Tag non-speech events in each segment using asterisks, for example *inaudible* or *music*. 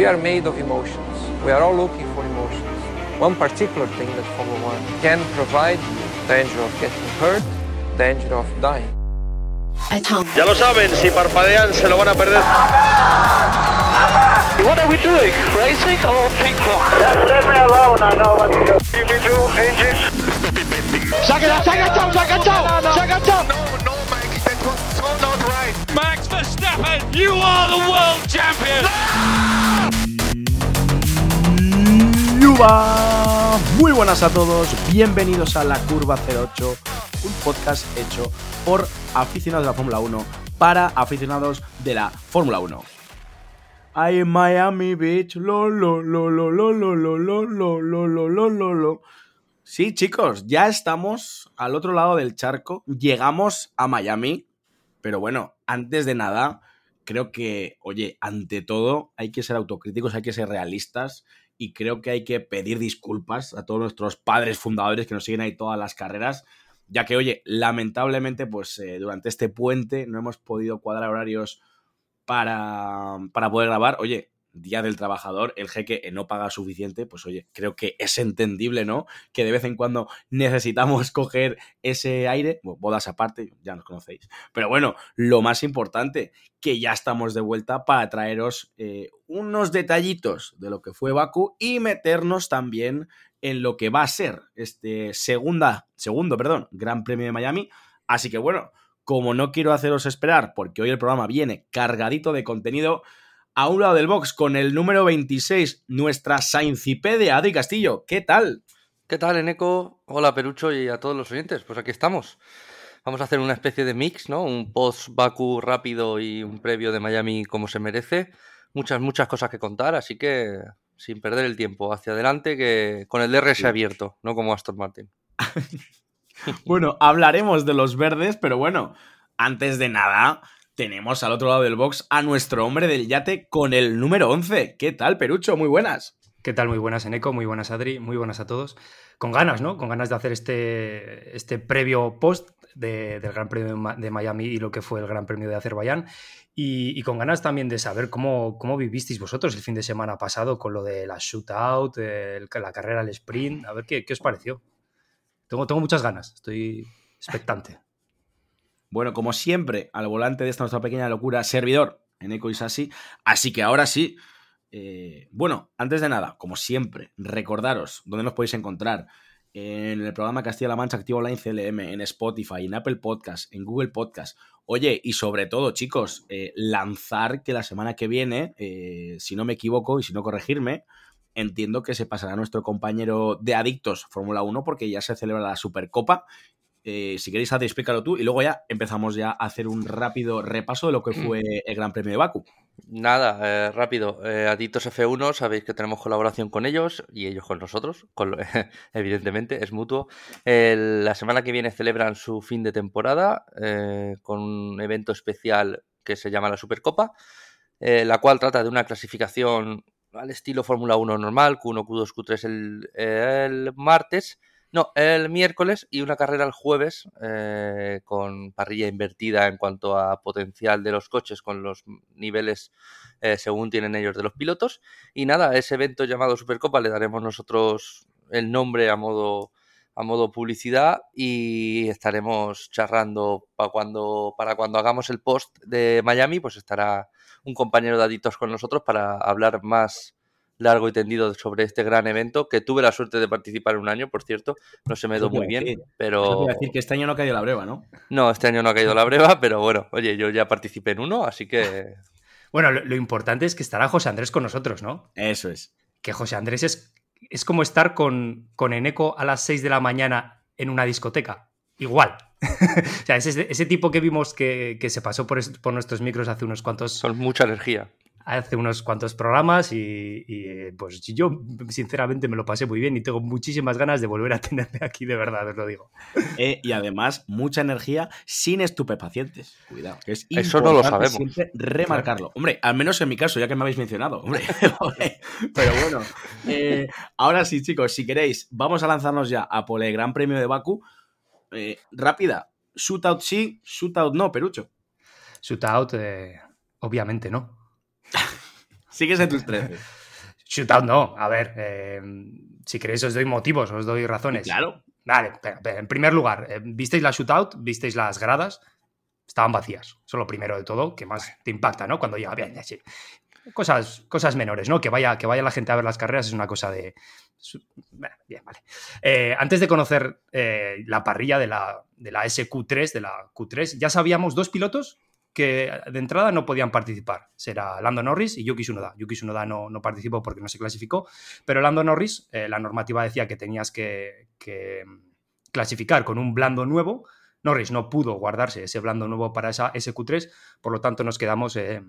we are made of emotions. We are all looking for emotions. One particular thing that Formula One can provide danger of getting hurt, danger of dying. Ya lo saben, si parpadean se lo van a perder. What are we doing? Racing or ping pong? Just leave me alone, I know what to do. Give me two engines. ¡Se ha enganchado, se ha enganchado! ¡Se ha enganchado! No, Mike, that was so not right. Max Verstappen, you are the world champion. ¡Yuba! Muy buenas a todos, bienvenidos a La Curva 08, un podcast hecho por aficionados de la Fórmula 1 para aficionados de la Fórmula 1. I am Miami Beach, lo lo lo lo lo lo lo lo lo lo lo lo lo. Sí, chicos, ya estamos al otro lado del charco, llegamos a Miami, pero bueno, antes de nada, creo que, oye, ante todo hay que ser autocríticos, hay que ser realistas y creo que hay que pedir disculpas a todos nuestros padres fundadores que nos siguen ahí todas las carreras, ya que, oye, lamentablemente, pues eh, durante este puente no hemos podido cuadrar horarios para, para poder grabar. Oye, Día del Trabajador, el jeque no paga suficiente, pues oye, creo que es entendible, ¿no? Que de vez en cuando necesitamos *laughs* coger ese aire, bueno, bodas aparte, ya nos conocéis. Pero bueno, lo más importante, que ya estamos de vuelta para traeros eh, unos detallitos de lo que fue Baku y meternos también en lo que va a ser este segunda, segundo, perdón, Gran Premio de Miami. Así que bueno, como no quiero haceros esperar, porque hoy el programa viene cargadito de contenido, a un lado del box con el número 26, nuestra Saincipedia, Adri Castillo. ¿Qué tal? ¿Qué tal, Eneco? Hola, Perucho, y a todos los oyentes. Pues aquí estamos. Vamos a hacer una especie de mix, ¿no? Un post-Baku rápido y un previo de Miami como se merece. Muchas, muchas cosas que contar, así que sin perder el tiempo, hacia adelante, que con el DRS abierto, no como Aston Martin. *laughs* bueno, hablaremos de los verdes, pero bueno, antes de nada, tenemos al otro lado del box a nuestro hombre del yate con el número 11. ¿Qué tal, Perucho? Muy buenas. ¿Qué tal? Muy buenas, Eneco. Muy buenas, Adri. Muy buenas a todos. Con ganas, ¿no? Con ganas de hacer este, este previo post de, del Gran Premio de Miami y lo que fue el Gran Premio de Azerbaiyán. Y, con ganas también de saber cómo, cómo vivisteis vosotros el fin de semana pasado con lo de la shootout, la carrera al sprint. A ver qué, qué os pareció. Tengo, tengo muchas ganas. Estoy expectante. Bueno, como siempre, al volante de esta nuestra pequeña locura, servidor en Eco Isasi. Así que ahora sí. Eh, bueno, antes de nada, como siempre, recordaros dónde nos podéis encontrar. En el programa Castilla-La Mancha Activo Online CLM, en Spotify, en Apple Podcast, en Google Podcast. Oye, y sobre todo, chicos, eh, lanzar que la semana que viene, eh, si no me equivoco y si no corregirme, entiendo que se pasará nuestro compañero de Adictos Fórmula 1 porque ya se celebra la Supercopa eh, si queréis, Adri, explícalo tú y luego ya empezamos ya a hacer un rápido repaso de lo que fue el Gran Premio de Baku. Nada, eh, rápido. Eh, Adictos F1, sabéis que tenemos colaboración con ellos y ellos con nosotros, con, *laughs* evidentemente, es mutuo. La semana que viene celebran su fin de temporada eh, con un evento especial que se llama la Supercopa, la cual trata de una clasificación al estilo Fórmula 1 normal, Q1, Q2, Q3 el, el martes no, el miércoles y una carrera el jueves eh, con parrilla invertida en cuanto a potencial de los coches con los niveles eh, según tienen ellos de los pilotos. Y nada, ese evento llamado Supercopa le daremos nosotros el nombre a modo a modo publicidad y estaremos charrando para cuando para cuando hagamos el post de Miami, pues estará un compañero de Aditos con nosotros para hablar más largo y tendido sobre este gran evento, que tuve la suerte de participar en un año, por cierto, no se me dio muy bien, decir. pero... decir que este año no ha caído la breva, ¿no? No, este año no ha caído la breva, *laughs* pero bueno, oye, yo ya participé en uno, así que... *laughs* Bueno, lo, lo importante es que estará José Andrés con nosotros, ¿no? Eso es. Que José Andrés es, es como estar con, con Eneco a las 6 de la mañana en una discoteca. Igual. *laughs* o sea, ese, ese, tipo que vimos que, que se pasó por, por, nuestros micros hace unos cuantos... Son mucha energía hace unos cuantos programas y, y, pues yo sinceramente me lo pasé muy bien y tengo muchísimas ganas de volver a *laughs* tenerme aquí, de verdad, os lo digo. Eh, y además, mucha energía sin estupefacientes. Cuidado, que es Eso no lo sabemos. Siempre remarcarlo. Claro. Hombre, al menos en mi caso, ya que me habéis mencionado. Hombre, *laughs* pero bueno. Eh, ahora sí, chicos, si queréis, vamos a lanzarnos ya a por el Gran Premio de Baku. Eh, rápida. Shootout sí, shootout no, Perucho. Shootout, eh, obviamente no. Sigues en tus 13. *laughs* Shootout no. A ver, eh, si queréis os doy motivos, os doy razones. Claro. Vale, en primer lugar, eh, ¿visteis la shootout? ¿Visteis las gradas? Estaban vacías. Eso es lo primero de todo, que más te impacta, ¿no? Cuando llega bien, así. Cosas, cosas menores, ¿no? Que vaya, que vaya la gente a ver las carreras es una cosa de. bien, vale. Eh, antes de conocer eh, la parrilla de la, de la SQ3, de la Q3, ya sabíamos dos pilotos que de entrada no podían participar. Será Lando Norris y Yuki Tsunoda. Yuki Tsunoda no, no participó porque no se clasificó, pero Lando Norris, eh, la normativa decía que tenías que, mm, clasificar con un blando nuevo. Norris no pudo guardarse ese blando nuevo para esa SQ3, por lo tanto nos quedamos eh,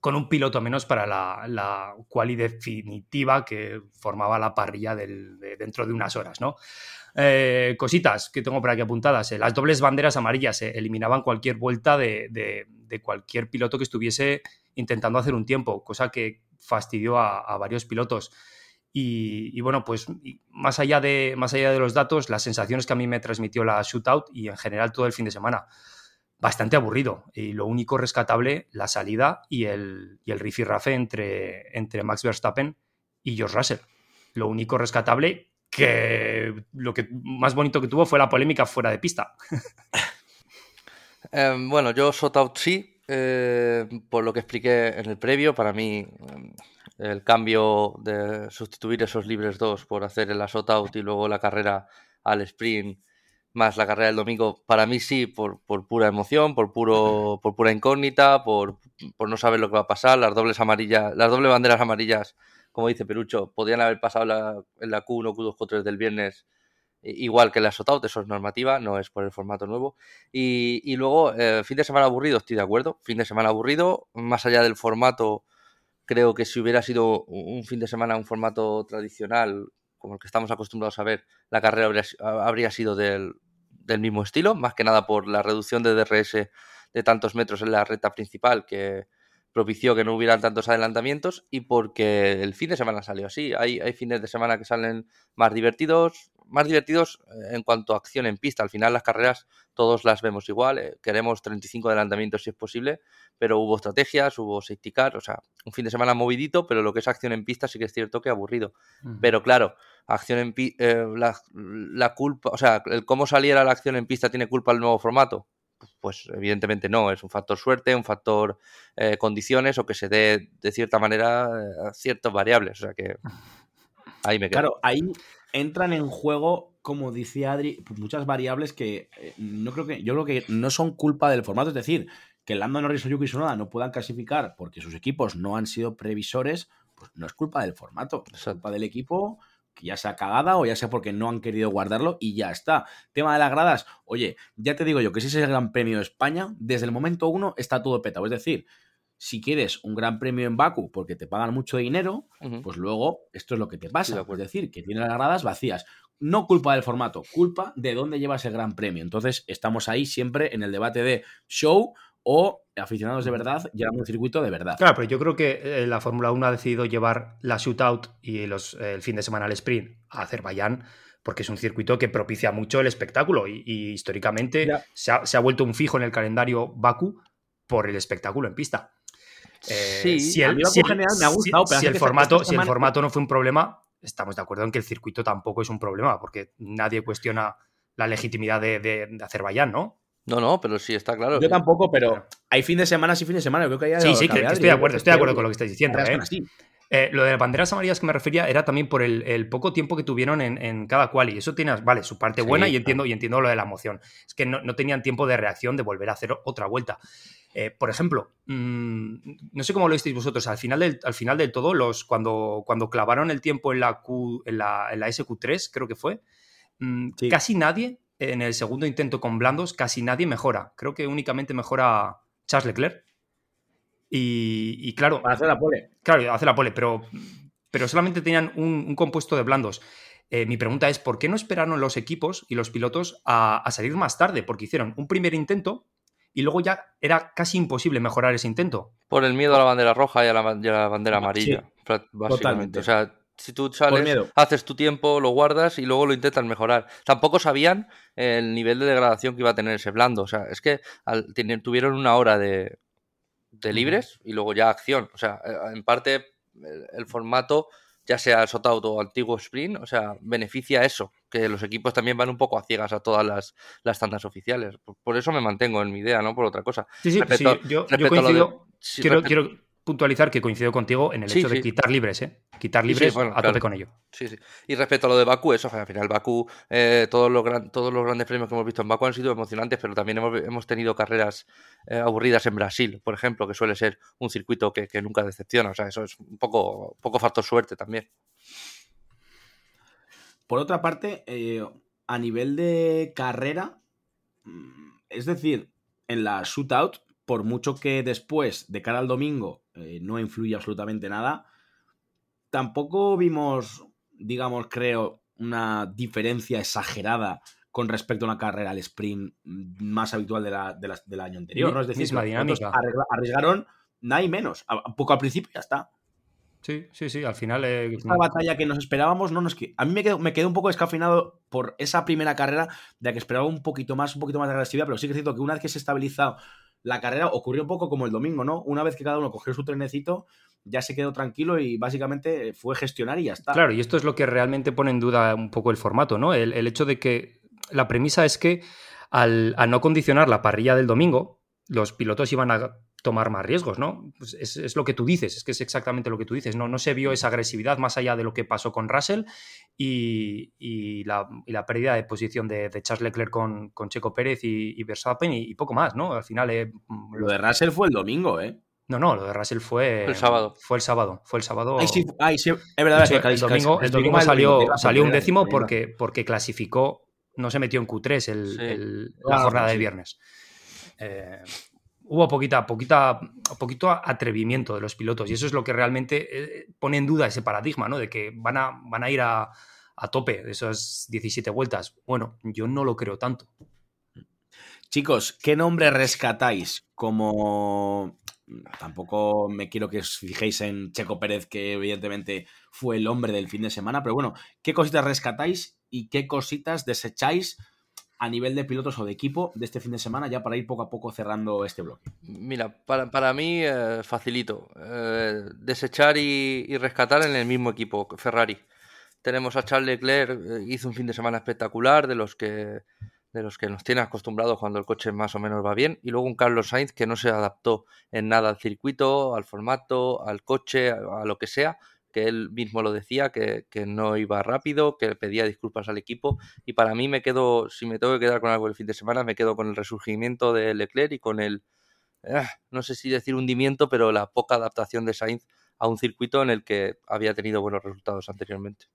con un piloto menos para la, la definitiva que formaba la parrilla del- de dentro de unas horas, ¿no? Eh, cositas que tengo por aquí apuntadas. eh, las dobles banderas amarillas eh, eliminaban cualquier vuelta de, cualquier piloto que estuviese intentando hacer un tiempo, cosa que fastidió a, varios pilotos. Y, bueno, pues más allá, de, más allá de los datos, las sensaciones que a mí me transmitió la shootout y en general todo el fin de semana, bastante aburrido. Y lo único rescatable, la salida y el, y el rifirrafe entre, entre Max Verstappen y George Russell. Lo único rescatable que lo que más bonito que tuvo fue la polémica fuera de pista. *laughs* Eh, bueno, yo shootout sí, eh, por lo que expliqué en el previo, para mí eh, el cambio de sustituir esos libres 2 por hacer la shootout y luego la carrera al sprint más la carrera del domingo, para mí sí, por, por pura emoción, por puro, por pura incógnita, por, por no saber lo que va a pasar, las dobles amarillas, las dobles banderas amarillas, como dice Perucho, podían haber pasado la- en la Q1, Q2, Q3 del viernes, igual que la shootout, eso es normativa, no es por el formato nuevo. Y, y luego, eh, fin de semana aburrido, estoy de acuerdo. Fin de semana aburrido, más allá del formato, creo que si hubiera sido un fin de semana un formato tradicional, como el que estamos acostumbrados a ver, la carrera habría, habría sido del, del mismo estilo, más que nada por la reducción de DRS de tantos metros en la recta principal que propició que no hubieran tantos adelantamientos y porque el fin de semana salió así. Hay, hay fines de semana que salen más divertidos, más divertidos eh, en cuanto a acción en pista. Al final las carreras todos las vemos igual, eh, queremos 35 adelantamientos si es posible, pero hubo estrategias, hubo safety car, o sea, un fin de semana movidito, pero lo que es acción en pista sí que es cierto que aburrido. Pero claro, acción en eh, la, la culpa, o sea, el cómo saliera la acción en pista tiene culpa el nuevo formato. Pues evidentemente no, es un factor suerte, un factor eh, condiciones o que se dé de cierta manera eh, ciertas variables. O sea que ahí me quedo. Claro, ahí entran en juego, como dice Adri, pues muchas variables que eh, no creo que yo creo que no son culpa del formato, es decir, que Lando Norris o Yuki Tsunoda no puedan clasificar porque sus equipos no han sido previsores, pues no es culpa del formato, es Exacto. culpa del equipo que ya sea cagada o ya sea porque no han querido guardarlo y ya está. Tema de las gradas, oye, ya te digo yo que si es el Gran Premio de España, desde el momento uno está todo petado, es decir, si quieres un gran premio en Baku porque te pagan mucho dinero, pues luego esto es lo que te pasa. es decir, que tiene las gradas vacías. No culpa del formato, culpa de dónde llevas el gran premio. Entonces estamos ahí siempre en el debate de show o aficionados de verdad llevando un circuito de verdad. Claro, pero yo creo que eh, la Fórmula 1 ha decidido llevar la shootout y los, eh, el fin de semana al sprint a Azerbaiyán porque es un circuito que propicia mucho el espectáculo y, y históricamente se ha, se ha vuelto un fijo en el calendario Baku por el espectáculo en pista. Eh, Sí, si el, si me ha gustado, si formato, si el formato no fue un problema, estamos de acuerdo en que el circuito tampoco es un problema, porque nadie cuestiona la legitimidad de, de- de Azerbaiyán, ¿no? No, no, pero sí está claro. Yo que- tampoco, pero hay fin de semana y fin de semana. Yo creo que hay Sí, sí, que, que estoy de acuerdo, estoy de acuerdo con lo que estáis diciendo. ¿eh? Eh, lo de las banderas amarillas que me refería era también por el, el poco tiempo que tuvieron en, en cada quali. Eso tiene, vale, su parte Sí, buena y claro. entiendo, y entiendo lo de la emoción. Es que no, no tenían tiempo de reacción de volver a hacer otra vuelta. Eh, por ejemplo, mm, no sé cómo lo visteis vosotros, al final del, al final del todo, los, cuando, cuando clavaron el tiempo en la, Q, en la, en la SQ3, creo que fue, mm, Sí. casi nadie, en el segundo intento con blandos, casi nadie mejora. Creo que únicamente mejora Charles Leclerc. Y, y claro, Para hacer la pole. Claro, hace la pole, pero, pero solamente tenían un, un compuesto de blandos. Eh, mi pregunta es, ¿por qué no esperaron los equipos y los pilotos a, a salir más tarde? Porque hicieron un primer intento y luego ya era casi imposible mejorar ese intento. Por el miedo a la bandera roja y a la, ban- y a la bandera amarilla, básicamente. totalmente. O sea, si tú sales, haces tu tiempo, lo guardas y luego lo intentas mejorar. Tampoco sabían el nivel de degradación que iba a tener ese blando. O sea, es que al- tener- tuvieron una hora de, de libres y luego ya acción. O sea, eh, en parte el, el formato, ya sea Sotout o antiguo Sprint, o sea, beneficia eso, que los equipos también van un poco a ciegas a todas las, las tandas oficiales. Por, por eso me mantengo en mi idea, no por otra cosa. Sí, sí, Respecto- sí, yo, de- coincido. sí, quiero, respecto- quiero puntualizar que coincido contigo en el Sí, hecho de sí. quitar libres, ¿eh? Quitar libres sí, bueno, a tope claro. con ello. Sí, sí. Y respecto a lo de Bakú, eso, al final Bakú, eh, todos, los gran- todos los grandes premios que hemos visto en Bakú han sido emocionantes, pero también hemos, hemos tenido carreras eh, aburridas en Brasil, por ejemplo, que suele ser un circuito que, que nunca decepciona. O sea, eso es un poco, un poco factor suerte también. Por otra parte, eh, a nivel de carrera, mm, es decir, en la shootout, por mucho que después, de cara al domingo, eh, no influye absolutamente nada, tampoco vimos, digamos, creo, una diferencia exagerada con respecto a una carrera al sprint más habitual de la- de del año anterior. ¿no? Es decir, misma dinámica. arriesgaron nada y menos. A, poco al principio ya está. Sí, sí, sí. Al final. eh, Esta batalla que nos esperábamos, no nos A mí me quedó, me quedé un poco descafinado por esa primera carrera, de la que esperaba un poquito más, un poquito más de agresividad, pero sí que es cierto que una vez que se estabilizó la carrera, ocurrió un poco como el domingo, ¿no? Una vez que cada uno cogió su trenecito, ya se quedó tranquilo y básicamente fue gestionar y ya está. Claro, y esto es lo que realmente pone en duda un poco el formato, ¿no? El, el hecho de que la premisa es que al, al no condicionar la parrilla del domingo, los pilotos iban a tomar más riesgos, ¿no? Pues es, es lo que tú dices, es que es exactamente lo que tú dices, ¿no? No se vio esa agresividad más allá de lo que pasó con Russell y, y la, y la pérdida de posición de, de Charles Leclerc con, con Checo Pérez y, y Verstappen y, y poco más, ¿no? Al final... eh, Lo de Russell fue el domingo, ¿eh? No, no, lo de Russell fue... El sábado. Fue el sábado, fue el sábado... Ay, sí, ay, sí, es verdad. Casi- el domingo, el domingo salió, salió un décimo porque, porque clasificó, no se metió en Q3 el- Sí. el- la Ah, jornada sí. de viernes. Eh, hubo poquita, poquita, poquito atrevimiento de los pilotos y eso es lo que realmente eh, pone en duda ese paradigma, ¿no? De que van a, van a ir a, a tope esas 17 vueltas. Bueno, yo no lo creo tanto. Chicos, ¿qué nombre rescatáis como... Tampoco me quiero que os fijéis en Checo Pérez, que evidentemente fue el hombre del fin de semana, pero bueno, ¿qué cositas rescatáis y qué cositas desecháis a nivel de pilotos o de equipo de este fin de semana ya para ir poco a poco cerrando este bloque? Mira, para, para mí, eh, facilito. Eh, desechar y, rescatar en el mismo equipo, Ferrari. Tenemos a Charles Leclerc, eh, hizo un fin de semana espectacular, de los que de los que nos tiene acostumbrados cuando el coche más o menos va bien, y luego un Carlos Sainz que no se adaptó en nada al circuito, al formato, al coche, a lo que sea, que él mismo lo decía, que, que no iba rápido, que pedía disculpas al equipo, y para mí me quedo, si me tengo que quedar con algo el fin de semana, me quedo con el resurgimiento de Leclerc y con el, eh, no sé si decir hundimiento, pero la poca adaptación de Sainz a un circuito en el que había tenido buenos resultados anteriormente.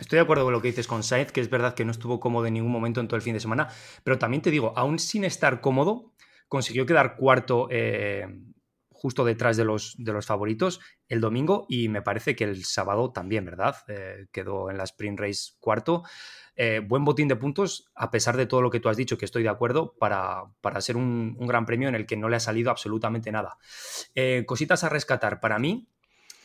Estoy de acuerdo con lo que dices con Sainz, que es verdad que no estuvo cómodo en ningún momento en todo el fin de semana, pero también te digo, aún sin estar cómodo, consiguió quedar cuarto eh, justo detrás de los, de los favoritos el domingo y me parece que el sábado también, ¿verdad? Eh, quedó en la sprint race cuarto. Eh, buen botín de puntos, a pesar de todo lo que tú has dicho, que estoy de acuerdo, para, para ser un, gran premio en el que no le ha salido absolutamente nada. Eh, cositas a rescatar. Para mí,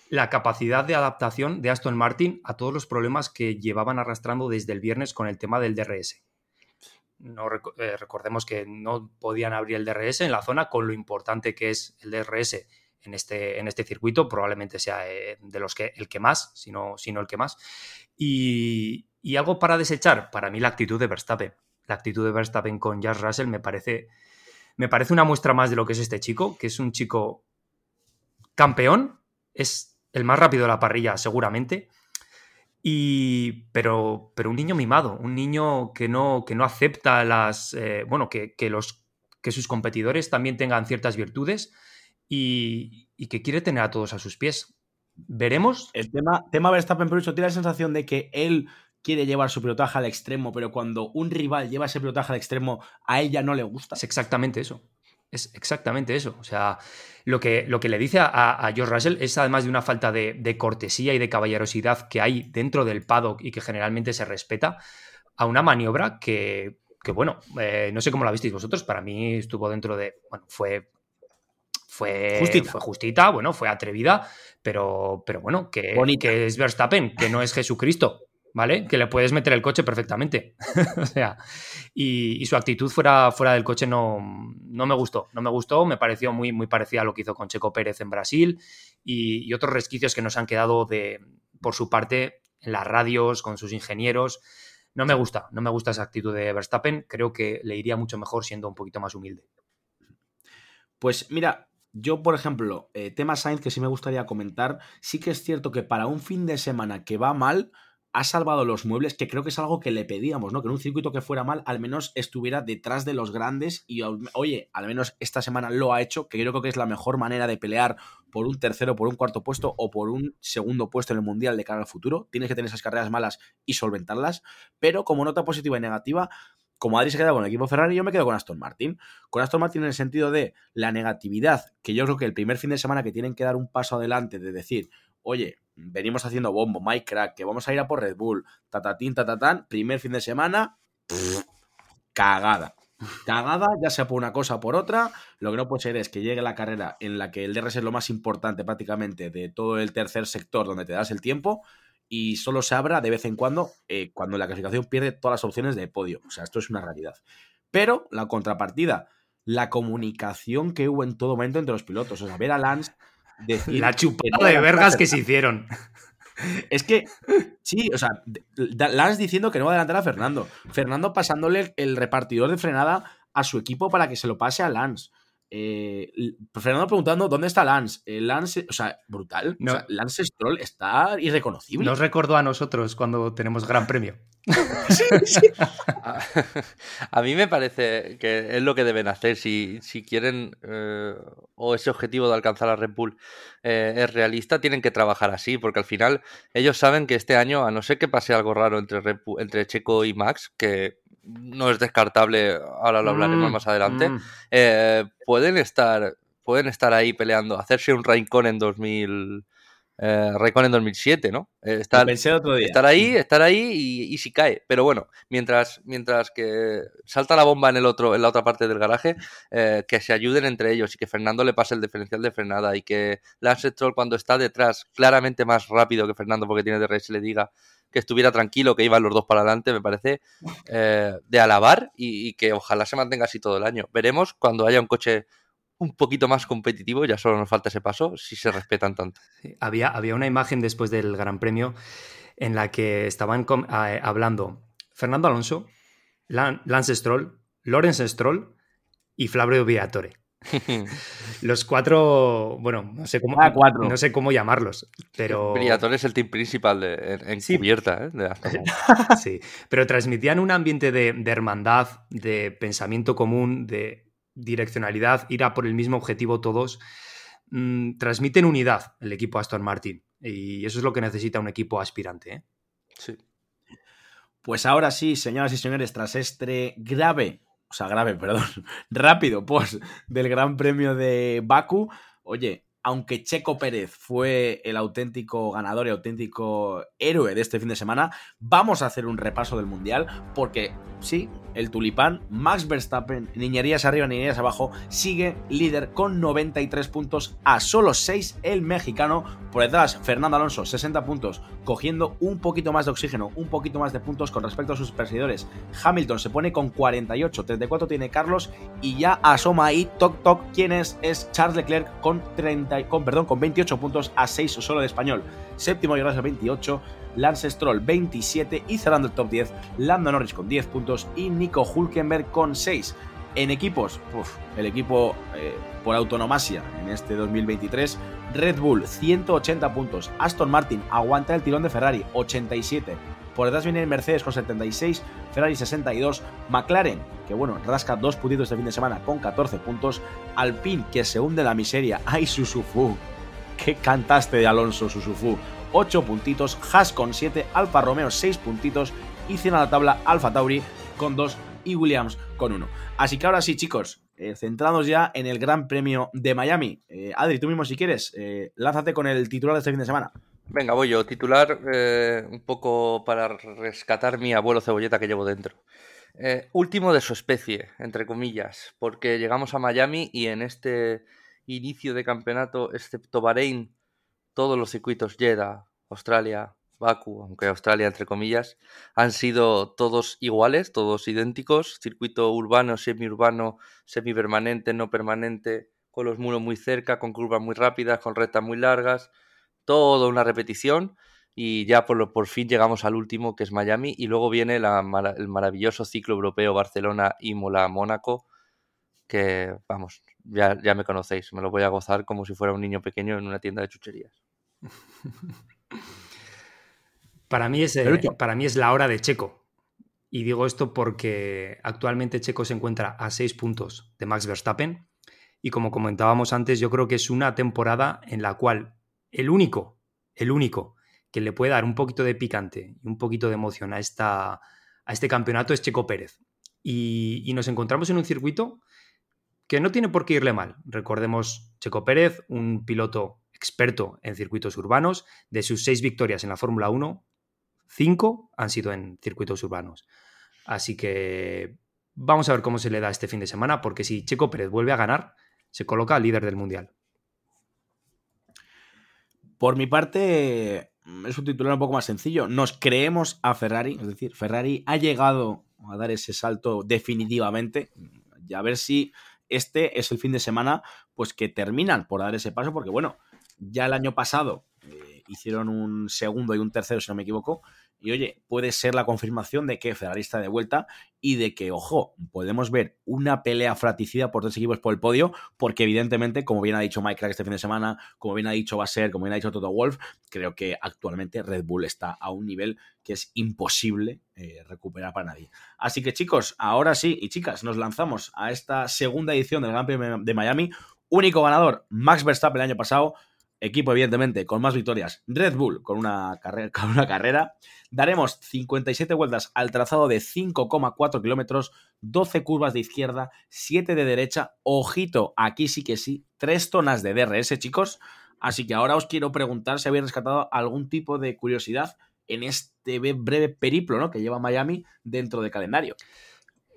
la capacidad de adaptación de Aston Martin a todos los problemas que llevaban arrastrando desde el viernes con el tema del DRS. No, eh, recordemos que no podían abrir el DRS en la zona con lo importante que es el DRS en este, en este circuito, probablemente sea eh, de los que el que más, si no el que más. Y, y algo para desechar, para mí la actitud de Verstappen. La actitud de Verstappen con Jazz Russell me parece, me parece una muestra más de lo que es este chico, que es un chico campeón, es el más rápido de la parrilla seguramente, y, pero, pero un niño mimado, un niño que no, que no acepta las, eh, bueno, que, que los, que sus competidores también tengan ciertas virtudes y, y que quiere tener a todos a sus pies. Veremos. El tema, tema Verstappen, por eso, tiene la sensación de que él quiere llevar su pilotaje al extremo, pero cuando un rival lleva ese pilotaje al extremo, a ella no le gusta. Es exactamente eso. Es exactamente eso. O sea, lo que, lo que le dice a, a George Russell es además de una falta de, de, cortesía y de caballerosidad que hay dentro del paddock y que generalmente se respeta, a una maniobra que, que bueno, eh, no sé cómo la visteis vosotros, para mí estuvo dentro de, bueno, fue... Fue justita. fue justita, bueno, fue atrevida, pero, pero bueno, que, que es Verstappen, que no es Jesucristo. ¿Vale? Que le puedes meter el coche perfectamente. *laughs* o sea, y, su actitud fuera, fuera del coche no, no, me gustó. No me gustó, me pareció muy, muy parecida a lo que hizo con Checo Pérez en Brasil y, otros resquicios que nos han quedado de, por su parte en las radios, con sus ingenieros. No me gusta, no me gusta esa actitud de Verstappen. Creo que le iría mucho mejor siendo un poquito más humilde. Pues mira, yo, por ejemplo, eh, tema Sainz que sí me gustaría comentar, sí que es cierto que para un fin de semana que va mal, ha salvado los muebles, que creo que es algo que le pedíamos, ¿no? Que en un circuito que fuera mal, al menos estuviera detrás de los grandes y, oye, al menos esta semana lo ha hecho, que creo que es la mejor manera de pelear por un tercero, por un cuarto puesto o por un segundo puesto en el Mundial de cara al futuro. Tienes que tener esas carreras malas y solventarlas, pero como nota positiva y negativa, como Adri se queda con el equipo Ferrari, yo me quedo con Aston Martin. Con Aston Martin en el sentido de la negatividad, que yo creo que el primer fin de semana que tienen que dar un paso adelante de decir, oye, venimos haciendo bombo, Mike Crack, que vamos a ir a por Red Bull, tatatín, tatatán, primer fin de semana, cagada. Cagada, ya sea por una cosa o por otra. Lo que no puede ser es que llegue la carrera en la que el DRS es lo más importante prácticamente de todo el tercer sector donde te das el tiempo y solo se abra de vez en cuando eh, cuando la clasificación pierde todas las opciones de podio. O sea, esto es una realidad. Pero la contrapartida, la comunicación que hubo en todo momento entre los pilotos. O sea, ver a Lance la chupada de vergas que se hicieron. Es que, sí, o sea, Lance diciendo que no va a adelantar a Fernando. Fernando pasándole el repartidor de frenada a su equipo para que se lo pase a Lance. Eh, Fernando preguntando dónde está Lance. Eh, Lance, o sea, brutal. Lance Stroll está irreconocible. Nos recordó a nosotros cuando tenemos gran premio. *laughs* A, mí me parece que es lo que deben hacer. Si, si quieren eh, o ese objetivo de alcanzar a Red Bull es realista, tienen que trabajar así, porque al final ellos saben que este año, a no ser que pase algo raro entre, entre Checo y Max, que no es descartable, ahora lo hablaremos mm, más adelante, mm. eh, pueden estar pueden estar ahí peleando, hacerse un Raikkonen en 2000 eh, en 2007, ¿no? Eh, estar, estar ahí, estar ahí y, si cae. Pero bueno, mientras, mientras que salta la bomba en el otro, en la otra parte del garaje, eh, que se ayuden entre ellos y que Fernando le pase el diferencial de frenada y que Lance Stroll cuando está detrás, claramente más rápido que Fernando porque tiene DRS, le diga que estuviera tranquilo, que iban los dos para adelante, me parece eh, de alabar y, que ojalá se mantenga así todo el año. Veremos cuando haya un coche un poquito más competitivo, ya solo nos falta ese paso, si se respetan tanto. había, había una imagen después del Gran Premio en la que estaban hablando Fernando Alonso, Lance Stroll, Lawrence Stroll y Flavio Viatore. *laughs* Los cuatro, bueno, no sé cómo, ah, no sé cómo llamarlos, pero... Briatore es el team principal de, en, sí. cubierta, ¿eh? *laughs* sí, pero transmitían un ambiente de, hermandad, de pensamiento común, de direccionalidad, ir a por el mismo objetivo todos. Mm, transmiten unidad el equipo Aston Martin y eso es lo que necesita un equipo aspirante. ¿eh? Sí. Pues ahora sí, señoras y señores, tras este grave o sea, grave, *laughs* perdón, rápido post del Gran Premio de Baku. Oye, aunque Checo Pérez fue el auténtico ganador y auténtico héroe de este fin de semana, vamos a hacer un repaso del Mundial porque sí, el tulipán, Max Verstappen, niñerías arriba, niñerías abajo, sigue líder con 93 puntos a solo 6 el mexicano. Por detrás, Fernando Alonso, 60 puntos, cogiendo un poquito más de oxígeno, un poquito más de puntos con respecto a sus perseguidores. Hamilton se pone con 48, 34 tiene Carlos y ya asoma ahí, toc toc, quién es, es Charles Leclerc con 30, con, perdón, con 28 puntos a 6 solo de español. Séptimo y 28, Lance Stroll 27 y cerrando el top 10, Lando Norris con 10 puntos y Nico Hulkenberg con 6. En equipos, el equipo eh, por autonomasia en este 2023, Red Bull 180 puntos, Aston Martin aguanta el tirón de Ferrari 87, por detrás viene Mercedes con 76, Ferrari 62, McLaren, que bueno, rasca dos puntitos este fin de semana con 14 puntos, Alpine, que se hunde la miseria, ay Susufu, qué cantaste de Alonso Susufu, 8 puntitos, Haas con 7, Alfa Romeo 6 puntitos y cierra la tabla Alfa Tauri con 2 y Williams con 1. Así que ahora sí, chicos, eh, centrados ya en el Gran Premio de Miami. Eh, Adri, tú mismo si quieres, eh, lánzate con el titular de este fin de semana. Venga, voy yo. Titular un poco para rescatar mi abuelo cebolleta que llevo dentro. último de su especie, entre comillas, porque llegamos a Miami y en este inicio de campeonato, excepto Bahrein, todos los circuitos, Jeddah, Australia, Baku, aunque Australia entre comillas, han sido todos iguales, todos idénticos, circuito urbano, semiurbano, semipermanente, no permanente, con los muros muy cerca, con curvas muy rápidas, con rectas muy largas, todo una repetición. Y ya por, fin llegamos al último que es Miami y luego viene el maravilloso ciclo europeo Barcelona, Imola, Mónaco, que vamos, ya me conocéis, me lo voy a gozar como si fuera un niño pequeño en una tienda de chucherías. *laughs* para, mí es, eh, para mí es la hora de Checo. Y digo esto porque actualmente Checo se encuentra a seis puntos de Max Verstappen. Y como comentábamos antes, yo creo que es una temporada en la cual el único, el único que le puede dar un poquito de picante y un poquito de emoción a, esta, a este campeonato es Checo Pérez. Y, y, nos encontramos en un circuito que no tiene por qué irle mal. Recordemos Checo Pérez, un piloto experto en circuitos urbanos. De sus seis victorias en la Fórmula 1, cinco han sido en circuitos urbanos. Así que vamos a ver cómo se le da este fin de semana, porque si Checo Pérez vuelve a ganar, se coloca líder del Mundial. Por mi parte, es un titular un poco más sencillo. Nos creemos a Ferrari, es decir, Ferrari ha llegado a dar ese salto definitivamente. Y a ver si este es el fin de semana, pues que terminan por dar ese paso, porque bueno, ya el año pasado eh, hicieron un segundo y un tercero, si no me equivoco. Y oye, puede ser la confirmación de que Ferrari está de vuelta y de que, ojo, podemos ver una pelea fraticida por dos equipos por el podio, porque evidentemente, como bien ha dicho Mike Crack este fin de semana, como bien ha dicho va a ser, como bien ha dicho Toto Wolf, creo que actualmente Red Bull está a un nivel que es imposible eh, recuperar para nadie. Así que chicos, ahora sí, y chicas, nos lanzamos a esta segunda edición del Gran Premio de Miami. Único ganador, Max Verstappen el año pasado equipo evidentemente con más victorias, Red Bull con una, carrera, *laughs* con una carrera. Daremos 57 vueltas al trazado de 5,4 kilómetros, 12 curvas de izquierda, 7 de derecha. Ojito, aquí sí que sí, 3 zonas de DRS, chicos. Así que ahora os quiero preguntar si habéis rescatado algún tipo de curiosidad en este breve periplo ¿no? que lleva Miami dentro del calendario.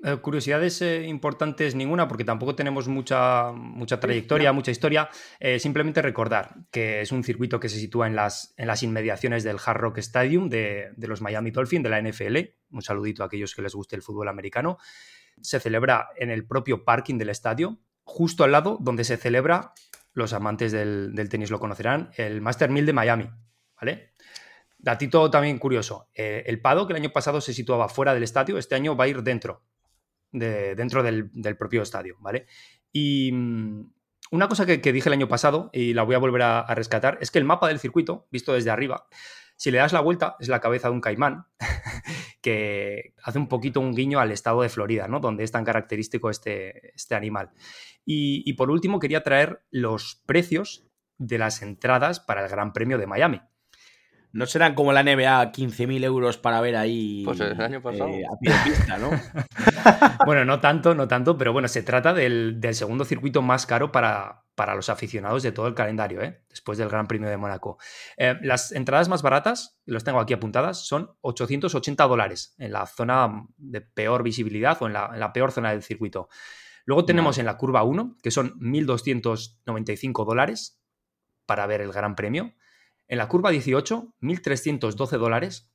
Eh, curiosidades eh, importantes ninguna, porque tampoco tenemos mucha, mucha trayectoria, mucha historia. Eh, simplemente recordar que es un circuito que se sitúa en las, en las inmediaciones del Hard Rock Stadium de, los Miami Dolphins, de la NFL. Un saludito a aquellos que les guste el fútbol americano. Se celebra en el propio parking del estadio, justo al lado donde se celebra, los amantes del, tenis lo conocerán, el Master 1000 de Miami. ¿Vale? Datito también curioso. el Pado, que el año pasado se situaba fuera del estadio, este año va a ir dentro dentro del, propio estadio, ¿vale? Y mm, una cosa que, dije el año pasado, y la voy a volver a, rescatar, es que el mapa del circuito, visto desde arriba, si le das la vuelta, es la cabeza de un caimán, *laughs* que hace un poquito un guiño al estado de Florida, ¿no? Donde es tan característico este, este animal. y, por último, quería traer los precios de las entradas para el Gran Premio de Miami. No serán como la NBA 15.000 euros para ver ahí pues el año pasado. Eh, a pie de pista, ¿no? *laughs* bueno, no tanto, no tanto, pero bueno, se trata del, segundo circuito más caro para, para, los aficionados de todo el calendario, ¿eh? después del Gran Premio de Mónaco. Eh, las entradas más baratas, los tengo aquí apuntadas, son 880 dólares en la zona de peor visibilidad o en la, peor zona del circuito. Luego tenemos en la curva 1, que son 1.295 dólares para ver el Gran Premio. En la curva 18, 1.312 dólares.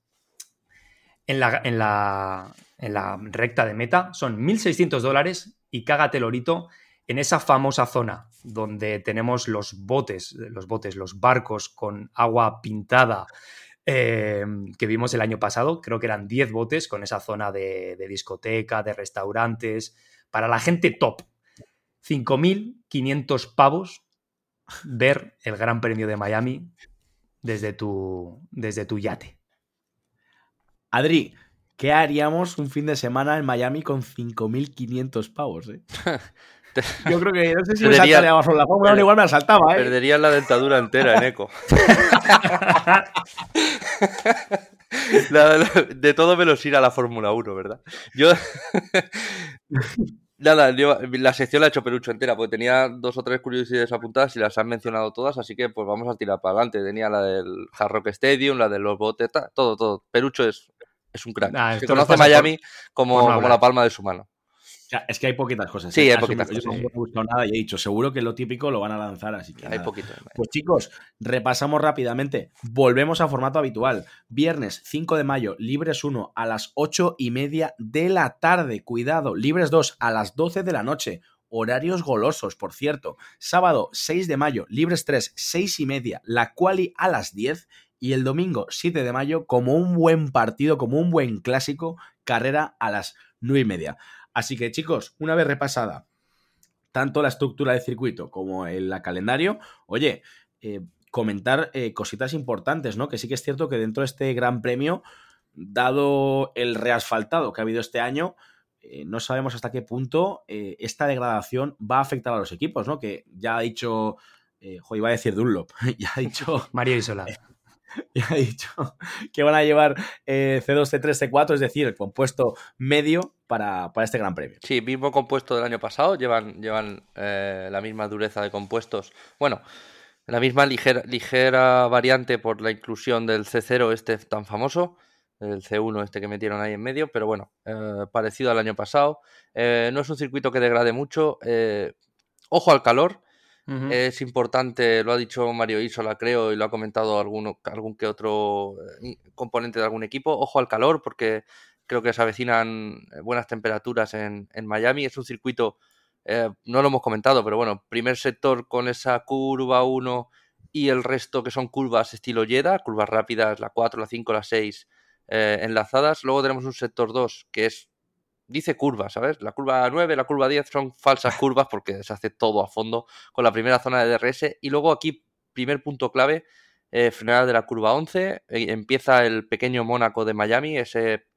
En la, en, la, en la, recta de meta son 1.600 dólares y cágate lorito en esa famosa zona donde tenemos los botes, los botes, los barcos con agua pintada eh, que vimos el año pasado. Creo que eran 10 botes con esa zona de, de discoteca, de restaurantes, para la gente top. 5.500 pavos ver el Gran Premio de Miami desde tu, desde tu yate. Adri, ¿qué haríamos un fin de semana en Miami con 5.500 pavos? Eh? *laughs* Yo creo que no sé si me saltaría bajo la Fórmula igual me asaltaba, ¿eh? Perderías la dentadura entera en eco. *laughs* de todo menos ir a la Fórmula 1, ¿verdad? Yo. *laughs* Nada, la sección la he hecho Perucho entera, porque tenía dos o tres curiosidades apuntadas y las han mencionado todas, así que pues vamos a tirar para adelante. Tenía la del Hard Rock Stadium, la de los botes, todo, todo. Todo. Perucho es, es un crack. Se conoce Miami como, como la palma de su mano. Es que hay poquitas cosas. Sí, ¿eh? hay Ha poquitas cosas, Yo no he buscado nada y he dicho, seguro que lo típico lo van a lanzar, así que. Hay nada. poquito. Pues chicos, repasamos rápidamente. Volvemos a formato habitual. Viernes 5 de mayo, Libres 1 a las 8 y media de la tarde. Cuidado, Libres 2 a las 12 de la noche. Horarios golosos, por cierto. Sábado 6 de mayo, Libres 3, 6 y media. La quali a las 10. Y el domingo 7 de mayo, como un buen partido, como un buen clásico, carrera a las 9 y media. Así que chicos, una vez repasada tanto la estructura del circuito como el calendario, oye, eh, comentar eh, cositas importantes, ¿no? Que sí que es cierto que dentro de este gran premio, dado el reasfaltado que ha habido este año, eh, no sabemos hasta qué punto esta degradación va a afectar a los equipos, ¿no? Que ya ha dicho, jo, iba a decir Dunlop, *laughs* ya ha dicho *laughs* Mario Isola. *laughs* ya ha dicho *laughs* que van a llevar eh, C2, C3, C4, es decir, el compuesto medio para, para este gran premio. Sí, mismo compuesto del año pasado, llevan, llevan eh, la misma dureza de compuestos. Bueno, la misma ligera, ligera variante por la inclusión del C0 este tan famoso, el C1 este que metieron ahí en medio, pero bueno, eh, parecido al año pasado. Eh, no es un circuito que degrade mucho. ojo al calor, Es importante, lo ha dicho Mario Isola, creo, y lo ha comentado alguno, algún que otro eh, componente de algún equipo. Ojo al calor, porque creo que se avecinan eh, buenas temperaturas en, Miami. Es un circuito, eh, no lo hemos comentado, pero bueno, primer sector con esa curva 1 y el resto que son curvas estilo Jeddah, curvas rápidas, la 4, la 5, la 6 eh, enlazadas. Luego tenemos un sector 2 que es dice curva, ¿sabes? La curva 9, la curva 10 son falsas curvas porque se hace todo a fondo con la primera zona de DRS. Y luego aquí, primer punto clave, eh, frenada de la curva 11. eh, empieza el pequeño Mónaco de Miami, ese,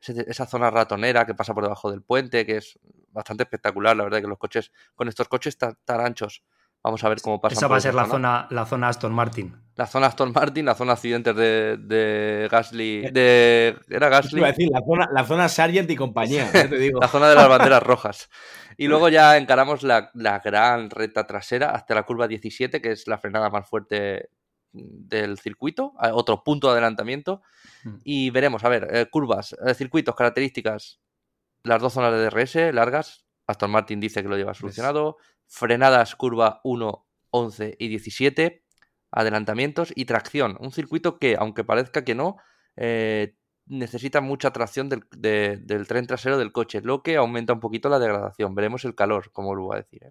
ese- esa zona ratonera que pasa por debajo del puente, que es bastante espectacular. La verdad que los coches, con estos coches tan, tan anchos, vamos a ver cómo pasa. Esa va a ser la zona, la zona Aston Martin. La zona Aston Martin, la zona accidentes de, de Gasly. De, ¿Era Gasly? Iba a decir, la zona, la zona Sargent y compañía, ya te digo. *laughs* La zona de las banderas rojas. Y *laughs* luego ya encaramos la, la gran recta trasera hasta la curva 17, que es la frenada más fuerte del circuito, otro punto de adelantamiento. Mm. Y veremos, a ver, eh, curvas, eh, circuitos, características, las dos zonas de DRS largas. Aston Martin dice que lo lleva solucionado. Frenadas, curva 1, 11 y 17. Adelantamientos y tracción. Un circuito que, aunque parezca que no, eh, necesita mucha tracción del, de- del tren trasero del coche, lo que aumenta un poquito la degradación. Veremos el calor, como lo va a decir. ¿eh?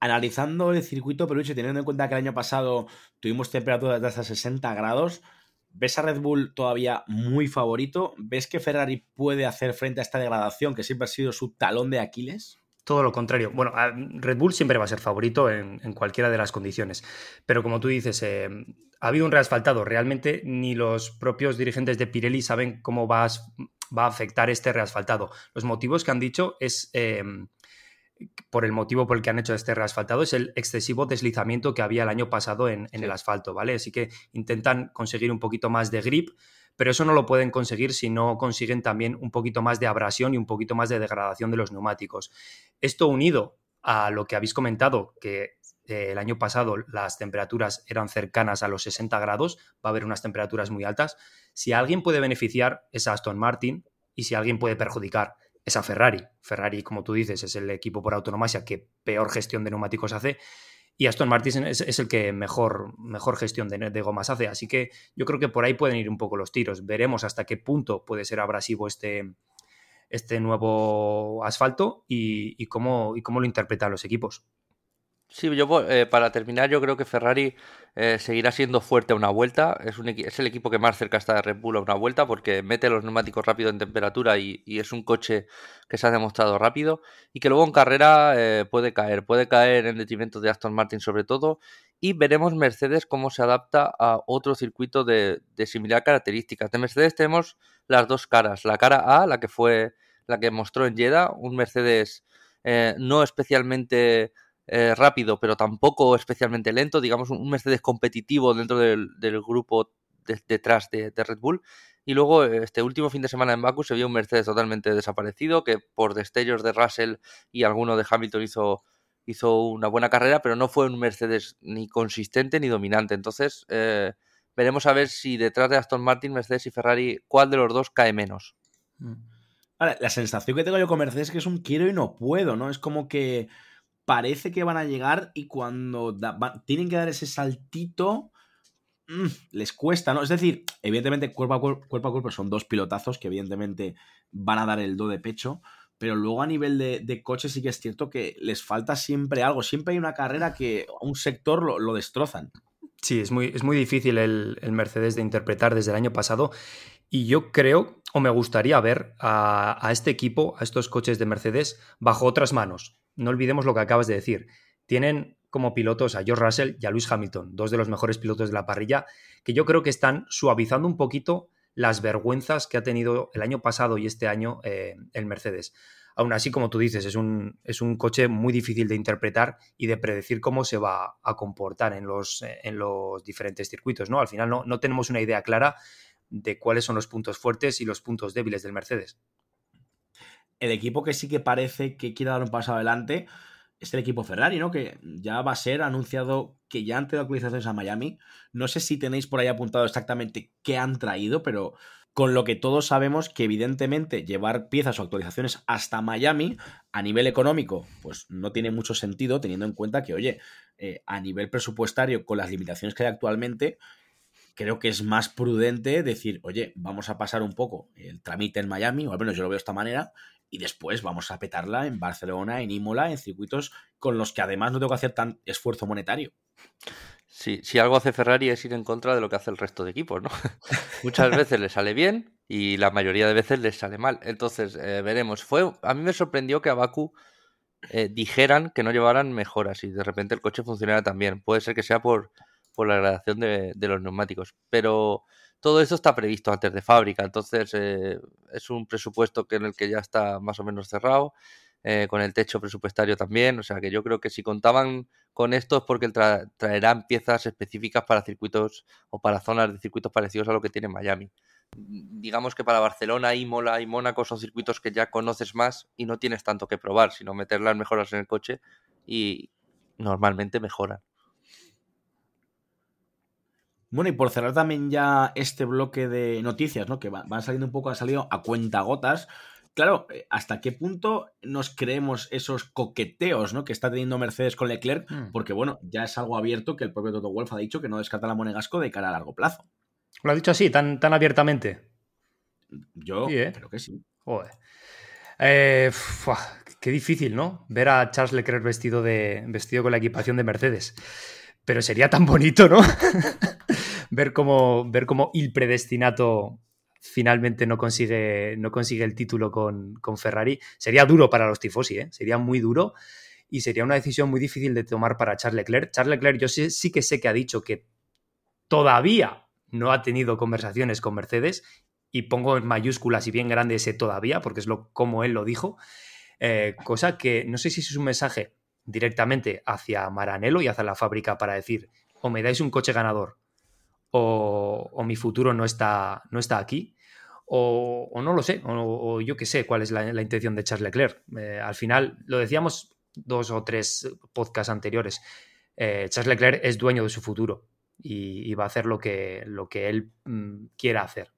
Analizando el circuito peluche, teniendo en cuenta que el año pasado tuvimos temperaturas de hasta 60 grados, ¿ves a Red Bull todavía muy favorito? ¿Ves que Ferrari puede hacer frente a esta degradación que siempre ha sido su talón de Aquiles? Todo lo contrario. Bueno, Red Bull siempre va a ser favorito en, en cualquiera de las condiciones. Pero como tú dices, eh, ha habido un reasfaltado. Realmente ni los propios dirigentes de Pirelli saben cómo va a, as- va a afectar este reasfaltado. Los motivos que han dicho es, eh, por el motivo por el que han hecho este reasfaltado, es el excesivo deslizamiento que había el año pasado en, en Sí. el asfalto, ¿vale? Así que intentan conseguir un poquito más de grip, pero eso no lo pueden conseguir si no consiguen también un poquito más de abrasión y un poquito más de degradación de los neumáticos. Esto unido a lo que habéis comentado, que eh, el año pasado las temperaturas eran cercanas a los 60 grados, va a haber unas temperaturas muy altas. Si alguien puede beneficiar es a Aston Martin y si alguien puede perjudicar es a Ferrari. Ferrari, como tú dices, es el equipo por autonomía que peor gestión de neumáticos hace y Aston Martin es, el que mejor, mejor gestión de, gomas hace. Así que yo creo que por ahí pueden ir un poco los tiros. Veremos hasta qué punto puede ser abrasivo este, este nuevo asfalto y, y cómo, y cómo lo interpretan los equipos. Sí, yo eh, para terminar, yo creo que Ferrari eh, seguirá siendo fuerte a una vuelta. Es, el equipo que más cerca está de Red Bull a una vuelta porque mete los neumáticos rápido en temperatura y, es un coche que se ha demostrado rápido y que luego en carrera eh, puede caer, puede caer en detrimento de Aston Martin sobre todo. Y veremos Mercedes cómo se adapta a otro circuito de, similar características. De Mercedes tenemos las dos caras. La cara A, la que fue la que mostró en Jeddah, un Mercedes no especialmente eh, rápido, pero tampoco especialmente lento, digamos un Mercedes competitivo dentro del, grupo de- detrás de, Red Bull. Y luego eh, este último fin de semana en Baku se vio un Mercedes totalmente desaparecido, que por destellos de Russell y alguno de Hamilton hizo, hizo una buena carrera, pero no fue un Mercedes ni consistente ni dominante. Entonces eh, veremos a ver si detrás de Aston Martin, Mercedes y Ferrari, cuál de los dos cae menos. Ahora, la sensación que tengo yo con Mercedes es que es un quiero y no puedo, ¿no? Es como que parece que van a llegar y cuando tienen que dar ese saltito, mm, les cuesta, ¿no? Es decir, evidentemente cuerpo a cuerpo, a cuerpo son dos pilotazos que evidentemente van a dar el do de pecho, pero luego a nivel de, de coche sí que es cierto que les falta siempre algo, siempre hay una carrera que a un sector lo, destrozan. Sí, es muy, es muy difícil el, Mercedes de interpretar desde el año pasado y yo creo o me gustaría ver a, este equipo, a estos coches de Mercedes, bajo otras manos. No olvidemos lo que acabas de decir. Tienen como pilotos a George Russell y a Lewis Hamilton, dos de los mejores pilotos de la parrilla, que yo creo que están suavizando un poquito las vergüenzas que ha tenido el año pasado y este año eh, el Mercedes. Aún así, como tú dices, es un, es un, coche muy difícil de interpretar y de predecir cómo se va a comportar en los, en los diferentes circuitos. ¿no? Al final no, no tenemos una idea clara de cuáles son los puntos fuertes y los puntos débiles del Mercedes. El equipo que sí que parece que quiere dar un paso adelante es el equipo Ferrari, ¿no? Que ya va a ser anunciado que ya han traído actualizaciones a Miami. No sé si tenéis por ahí apuntado exactamente qué han traído, pero con lo que todos sabemos que evidentemente llevar piezas o actualizaciones hasta Miami a nivel económico, pues no tiene mucho sentido teniendo en cuenta que, oye, eh, a nivel presupuestario, con las limitaciones que hay actualmente, creo que es más prudente decir, oye, vamos a pasar un poco el trámite en Miami, o al menos yo lo veo de esta manera, y después vamos a petarla en Barcelona, en Imola, en circuitos con los que además no tengo que hacer tan esfuerzo monetario. Sí, si algo hace Ferrari es ir en contra de lo que hace el resto de equipos, ¿no? *laughs* Muchas veces le sale bien y la mayoría de veces les sale mal. Entonces, eh, veremos. Fue, a mí me sorprendió que a Baku eh, dijeran que no llevaran mejoras y de repente el coche funcionara también. Puede ser que sea por, por la gradación de, los neumáticos. Pero todo eso está previsto antes de fábrica, entonces eh, es un presupuesto que en el que ya está más o menos cerrado, eh, con el techo presupuestario también, o sea que yo creo que si contaban con esto es porque traerán piezas específicas para circuitos o para zonas de circuitos parecidos a lo que tiene Miami. Digamos que para Barcelona, Imola y Mónaco son circuitos que ya conoces más y no tienes tanto que probar, sino meter las mejoras en el coche y normalmente mejoran. Bueno, y por cerrar también ya este bloque de noticias, ¿no? Que van saliendo un poco, han salido a cuentagotas. Claro, eh, ¿hasta qué punto nos creemos esos coqueteos ¿no? que está teniendo Mercedes con Leclerc? Hmm. Porque, bueno, ya es algo abierto que el propio Toto Wolf ha dicho que no descarta la Monegasco de cara a largo plazo. ¿Lo ha dicho así, tan, tan abiertamente? Yo ¿eh? creo que sí. Joder. Eh, qué difícil, ¿no? Ver a Charles Leclerc vestido, de, vestido con la equipación de Mercedes. Pero sería tan bonito, ¿no? *laughs* ver cómo, ver cómo il predestinato finalmente no consigue, no consigue el título con, Ferrari. Sería duro para los tifosi, ¿eh? sería muy duro y sería una decisión muy difícil de tomar para Charles Leclerc. Charles Leclerc yo sí, sí que sé que ha dicho que todavía no ha tenido conversaciones con Mercedes y pongo en mayúsculas y bien grande ese todavía porque es lo como él lo dijo. Eh, cosa que no sé si es un mensaje directamente hacia Maranello y hacia la fábrica para decir o me dais un coche ganador o, mi futuro no está, no está aquí. O, no lo sé, o, yo qué sé cuál es la, intención de Charles Leclerc. Eh, al final, lo decíamos dos o tres podcasts anteriores, eh, Charles Leclerc es dueño de su futuro y, va a hacer lo que, lo que él mm, quiera hacer.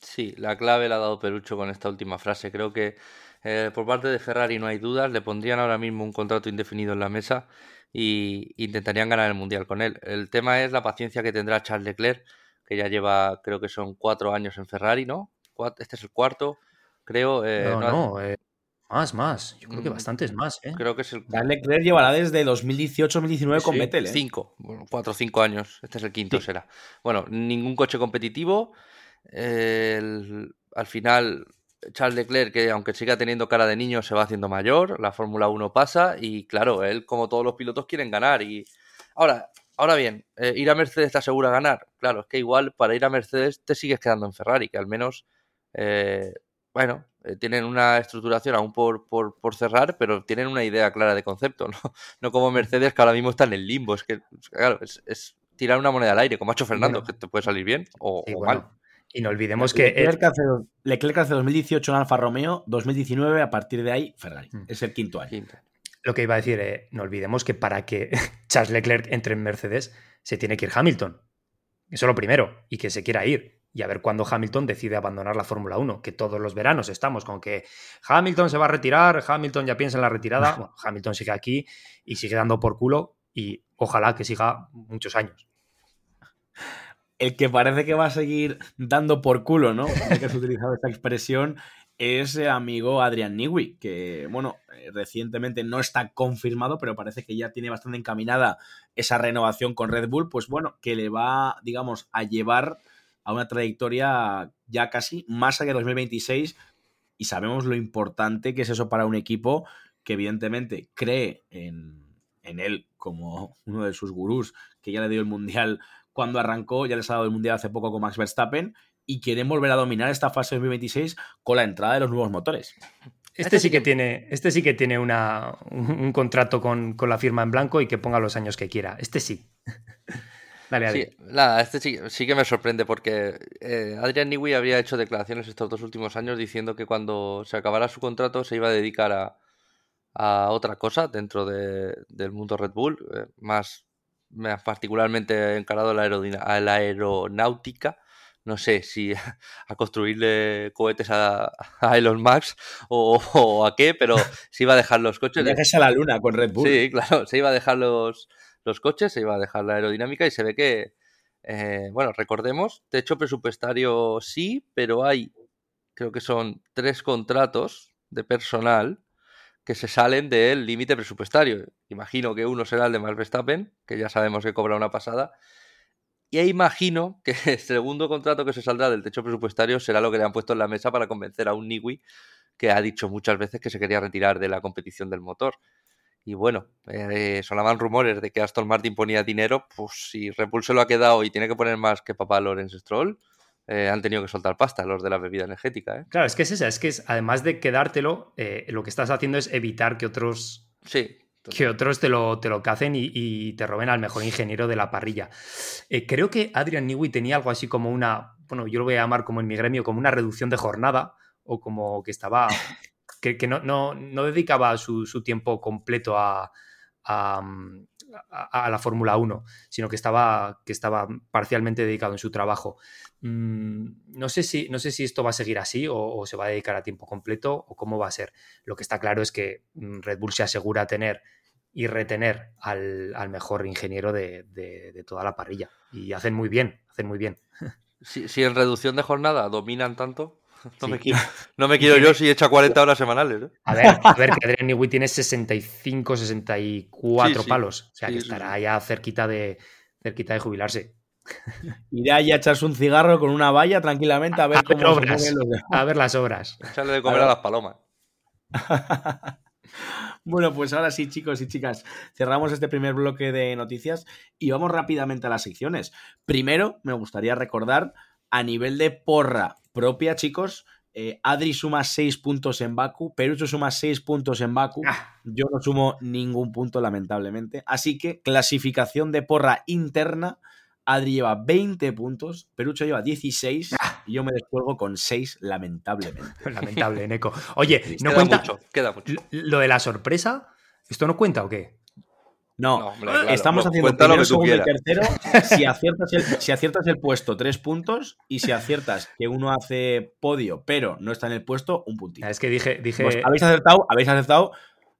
Sí, la clave la ha dado Perucho con esta última frase. Creo que eh, por parte de Ferrari no hay dudas, le pondrían ahora mismo un contrato indefinido en la mesa y intentarían ganar el Mundial con él. El tema es la paciencia que tendrá Charles Leclerc, que ya lleva, creo que son cuatro años en Ferrari, ¿no? Este es el cuarto, creo. Eh, no, no, eh, más, más. Yo creo que mm, bastantes más, ¿eh? Creo que es el... Charles Leclerc llevará desde 2018-2019 con Vettel, ¿eh? Cinco, cuatro o cinco años. Este es el quinto, será. Bueno, ningún coche competitivo. al final Charles Leclerc, que aunque siga teniendo cara de niño, se va haciendo mayor, la Fórmula 1 pasa y claro, él como todos los pilotos quieren ganar. Y ahora, ahora bien, eh, ir a Mercedes te asegura ganar. Claro, es que igual para ir a Mercedes te sigues quedando en Ferrari, que al menos, eh, bueno, eh, tienen una estructuración aún por, por, cerrar, pero tienen una idea clara de concepto, *laughs* ¿no? No como Mercedes que ahora mismo está en el limbo, es que, claro, es, tirar una moneda al aire, como ha hecho Fernando, que te puede salir bien o, mal. Y no olvidemos que. Leclerc, hace, Leclerc hace 2018 en Alfa Romeo, 2019 a partir de ahí Ferrari. Mm. Es el quinto año. Lo que iba a decir, eh, no olvidemos que para que *laughs* Charles Leclerc entre en Mercedes se tiene que ir Hamilton. Eso es lo primero. Y que se quiera ir. y a ver cuándo Hamilton decide abandonar la Fórmula 1, que todos los veranos estamos con que Hamilton se va a retirar, Hamilton ya piensa en la retirada, *laughs* bueno, Hamilton sigue aquí y sigue dando por culo y ojalá que siga muchos años. El que parece que va a seguir dando por culo, ¿no? Que has utilizado esta expresión, es el amigo Adrian Newey, que, bueno, eh, recientemente no está confirmado, pero parece que ya tiene bastante encaminada esa renovación con Red Bull, pues bueno, que le va, digamos, a llevar a una trayectoria ya casi más allá de 2026 y sabemos lo importante que es eso para un equipo que evidentemente cree en, en él como uno de sus gurús, que ya le dio el Mundial cuando arrancó, ya les ha dado el Mundial hace poco con Max Verstappen y quieren volver a dominar esta fase de 2026 con la entrada de los nuevos motores. Este sí que tiene, este sí que tiene una, un, contrato con, con, la firma en blanco y que ponga los años que quiera. Este sí. *laughs* Dale, Sí, nada, este sí, sí, que me sorprende porque eh, Adrian Newey había hecho declaraciones estos dos últimos años diciendo que cuando se acabara su contrato se iba a dedicar a, a otra cosa dentro de, del mundo Red Bull, eh, más, particularmente encarado a la, a la aeronáutica no sé si *laughs* a construirle cohetes a, Elon Musk *laughs* o, a qué, pero se iba a dejar los *laughs* coches. Viajes a la luna con Red Bull. Sí, claro, se iba a dejar los, los coches, se iba a dejar la aerodinámica y se ve que, eh, bueno, recordemos, techo presupuestario sí, pero hay, creo que son tres contratos de personal que se salen del límite presupuestario. Imagino que uno será el de Max Verstappen, que ya sabemos que cobra una pasada, y imagino que *laughs* el segundo contrato que se saldrá del techo presupuestario será lo que le han puesto en la mesa para convencer a un Niwi que ha dicho muchas veces que se quería retirar de la competición del motor. Y bueno, eh, sonaban rumores de que Aston Martin ponía dinero, pues si Repul se lo ha quedado y tiene que poner más que papá Lorenz Stroll, eh, han tenido que soltar pasta los de la bebida energética. ¿eh? Claro, es que es esa, es que es, además de quedártelo, eh, lo que estás haciendo es evitar que otros sí que otros te lo, te lo cacen y, te roben al mejor ingeniero de la parrilla. Eh, creo que Adrian Newey tenía algo así como una, bueno, yo lo voy a llamar como en mi gremio, como una reducción de jornada o como que estaba, *laughs* que, no, no, no, dedicaba su, su tiempo completo a, a, a, la Fórmula 1, sino que estaba, que estaba parcialmente dedicado en su trabajo. Mm, no, sé si, no sé si esto va a seguir así o, se va a dedicar a tiempo completo o cómo va a ser. Lo que está claro es que mm, Red Bull se asegura tener y retener al, mejor ingeniero de, toda la parrilla. Y hacen muy bien, hacen muy bien. *laughs* si en reducción de jornada dominan tanto, *laughs* *laughs* no, me quiero, no me quiero yo si echa 40 horas semanales. ¿eh? A ver, a ver, que Adrian Newey tiene 65, 64 palos. O sea, que estará ya cerquita de, cerquita de jubilarse. Irá ya a echarse un cigarro con una valla tranquilamente a ver cómo obras, A ver las obras. Echarle de comer a, las palomas. *laughs* bueno, pues ahora sí, chicos y chicas, cerramos este primer bloque de noticias y vamos rápidamente a las secciones. Primero, me gustaría recordar a nivel de porra propia, chicos, eh, Adri suma 6 puntos en Baku, Perucho suma 6 puntos en Baku. Ah. Yo no sumo ningún punto, lamentablemente. Así que clasificación de porra interna. Adri lleva 20 puntos, Perucho lleva 16 ah. y yo me descuelgo con 6, lamentablemente. *laughs* Lamentable, Neko. Oye, no cuenta. Mucho, queda mucho. Lo de la sorpresa, ¿esto no cuenta o qué? No, estamos haciendo primero, segundo y tercero. *laughs* Si aciertas, el, si aciertas el puesto, tres puntos. Y si aciertas que uno hace podio, pero no está en el puesto, un puntito. Es que dije. dije... Pues habéis acertado, habéis acertado.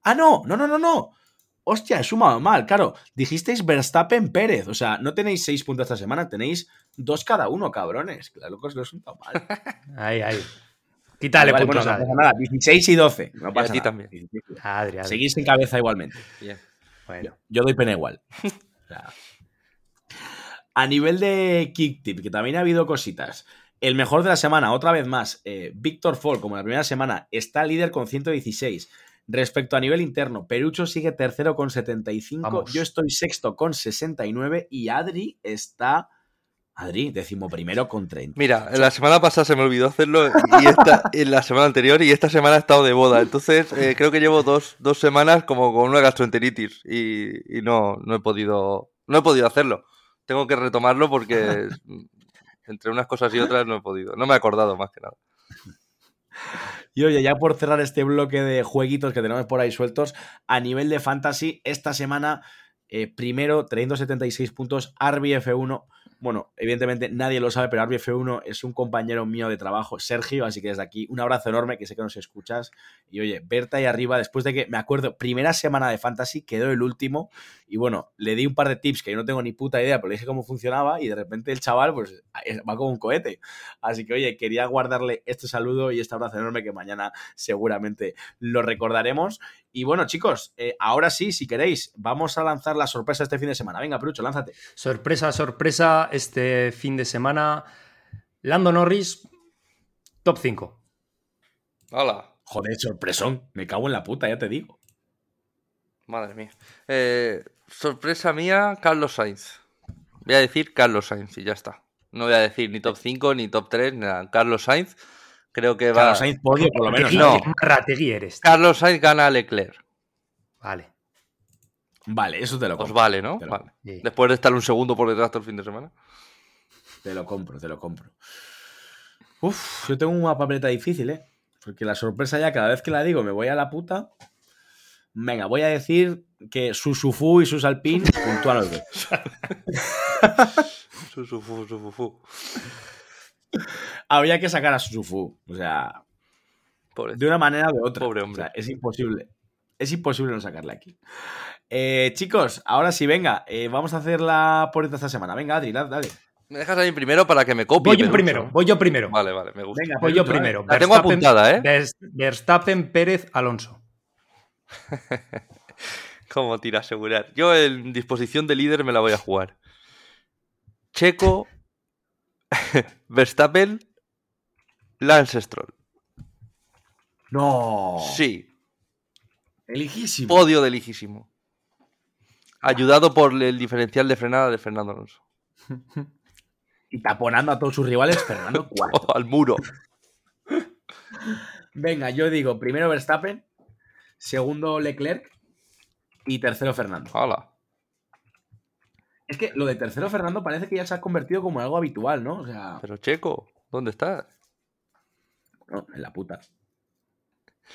Ah, no, no, no, no, no. Hostia, he sumado mal, claro. Dijisteis Verstappen Pérez. O sea, no tenéis seis puntos esta semana, tenéis dos cada uno, cabrones. Claro que os lo he sumado mal. *laughs* Ahí, ahí. Quítale puntos. no pasa nada. 16 y 12. No pasa nada. también. Seguís en cabeza igualmente. Bien. Yo, doy pena igual. *laughs* a nivel de kick tip, que también ha habido cositas. El mejor de la semana, otra vez más, eh, Víctor Fall, como la primera semana, está líder con 116. Respecto a nivel interno, Perucho sigue tercero con 75, yo estoy sexto con 69 y Adri está Adri, décimo primero con 30. Mira, la semana pasada se me olvidó hacerlo y esta, en la semana anterior y esta semana he estado de boda. Entonces eh, creo que llevo dos, semanas como con una gastroenteritis y, y, no, no he podido no he podido hacerlo. Tengo que retomarlo porque *laughs* entre unas cosas y otras no he podido. No me he acordado más que nada. *laughs* Y oye, ya por cerrar este bloque de jueguitos que tenemos por ahí sueltos, a nivel de fantasy, esta semana, eh, primero, 376 puntos, RBF1 Bueno, evidentemente nadie lo sabe, pero RBF1 es un compañero mío de trabajo, Sergio, así que desde aquí un abrazo enorme, que sé que nos escuchas. Y oye, verte ahí arriba, después de que, me acuerdo, primera semana de Fantasy, quedó el último, y bueno, le di un par de tips que yo no tengo ni puta idea, pero le dije cómo funcionaba, y de repente el chaval, pues, va como un cohete. Así que, oye, quería guardarle este saludo y este abrazo enorme que mañana seguramente lo recordaremos. Y bueno, chicos, eh, ahora sí, si queréis, vamos a lanzar la sorpresa este fin de semana. Venga, Prucho, lánzate. Sorpresa, sorpresa, este fin de semana. Lando Norris, top 5. Hola. Joder, sorpresón. Me cago en la puta, ya te digo. Madre mía. Eh, sorpresa mía, Carlos Sainz. Voy a decir Carlos Sainz y ya está. No voy a decir ni top 5, ni top 3, nada. Carlos Sainz. Creo que va. Carlos Sainz podio, por lo menos. No. eres. Carlos Sainz gana a Leclerc. Vale. Vale, eso te lo Pues compro. vale, ¿no? Lo- Vale. Sí. Después de estar un segundo por detrás todo el fin de semana. Te lo compro, te lo compro. Uf, yo tengo una papeleta difícil, ¿eh? Porque la sorpresa ya cada vez que la digo me voy a la puta. Venga, voy a decir que Susufu y sus Alpine *laughs* puntúan los dos. Su, su, fu, su, fu, fu. Habría que sacar a Susufu. O sea, Pobre. de una manera o de otra. Pobre O hombre. sea, es imposible. Es imposible no sacarle aquí. Eh, chicos, ahora sí, venga. eh, vamos a hacer la porrita esta semana. Venga, Adri, dale. Me dejas ahí primero para que me copie. Voy yo Pelucho. primero, voy yo primero. Vale, vale, me gusta. Venga, Voy yo Pelucho, primero. La tengo apuntada, ¿eh? Vers- Verstappen, Pérez, Alonso. *laughs* ¿Cómo tira asegurar? Yo en disposición de líder me la voy a jugar. Checo, *laughs* Verstappen, Lance Stroll. No. Sí, Elijísimo. podio de lejísimo. Ayudado por el diferencial de frenada de Fernando Alonso. *laughs* Y taponando a todos sus rivales, Fernando *laughs* cuarto. Oh, al muro. *laughs* Venga, yo digo primero Verstappen, segundo Leclerc y tercero Fernando. Hala. Es que lo de tercero Fernando parece que ya se ha convertido como en algo habitual, ¿no? O sea, Pero Checo, ¿dónde estás? No, en la puta.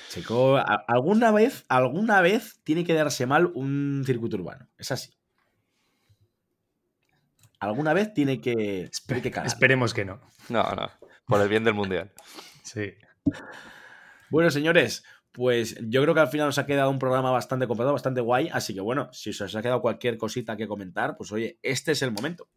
Checo, alguna vez, alguna vez tiene que darse mal un circuito urbano. Es así. Alguna vez tiene que, tiene que cagar. Esperemos que no. No, no. Por el bien del mundial. Sí. Bueno, señores, pues yo creo que al final nos ha quedado un programa bastante completo, bastante guay. Así que bueno, si os ha quedado cualquier cosita que comentar, pues oye, este es el momento.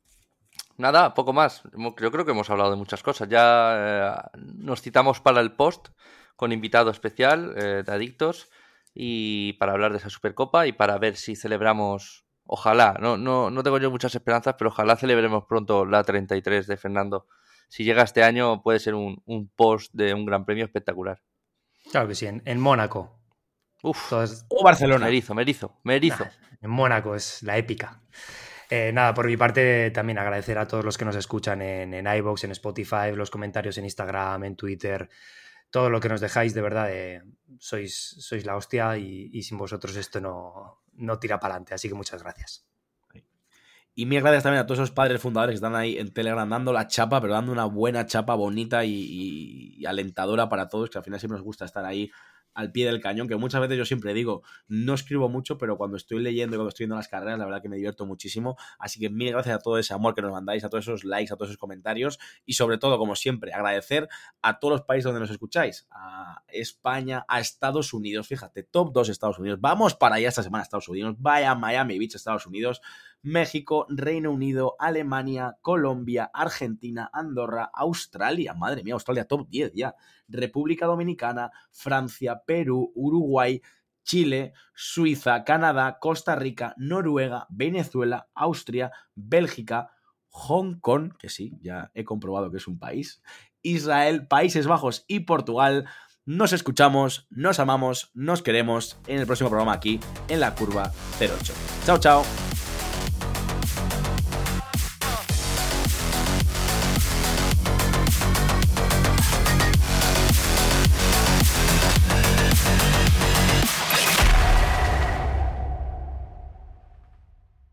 Nada, poco más. Yo creo que hemos hablado de muchas cosas. Ya eh, nos citamos para el post con invitado especial eh, de Adictos y para hablar de esa Supercopa y para ver si celebramos, ojalá, no, no, no tengo yo muchas esperanzas, pero ojalá celebremos pronto la 33 de Fernando. Si llega este año puede ser un, un post de un gran premio espectacular. Claro que sí, en, en Mónaco. Uf, O Barcelona. me erizo, me erizo, me erizo. Nah, en Mónaco es la épica. Eh, nada, por mi parte también agradecer a todos los que nos escuchan en, en iVoox, en Spotify, los comentarios en Instagram, en Twitter, todo lo que nos dejáis, de verdad, eh, sois, sois la hostia y, sin vosotros esto no, no tira para adelante. Así que muchas gracias. Y mil gracias también a todos esos padres fundadores que están ahí en Telegram dando la chapa, pero dando una buena chapa bonita y, y- y alentadora para todos, que al final siempre nos gusta estar ahí al pie del cañón, que muchas veces yo siempre digo, no escribo mucho, pero cuando estoy leyendo y cuando estoy viendo las carreras, la verdad que me divierto muchísimo. Así que mil gracias a todo ese amor que nos mandáis, a todos esos likes, a todos esos comentarios. Y sobre todo, como siempre, agradecer a todos los países donde nos escucháis, a España, a Estados Unidos, fíjate, top 2 Estados Unidos, vamos para allá esta semana Estados Unidos, vaya Miami Beach, Estados Unidos, México, Reino Unido, Alemania, Colombia, Argentina, Andorra, Australia, madre mía, Australia top 10 ya, República Dominicana, Francia, Perú, Uruguay, Chile, Suiza, Canadá, Costa Rica, Noruega, Venezuela, Austria, Bélgica, Hong Kong, que sí, ya he comprobado que es un país, Israel, Países Bajos y Portugal. Nos escuchamos, nos amamos, nos queremos en el próximo programa aquí en la curva 08. Chao, chao.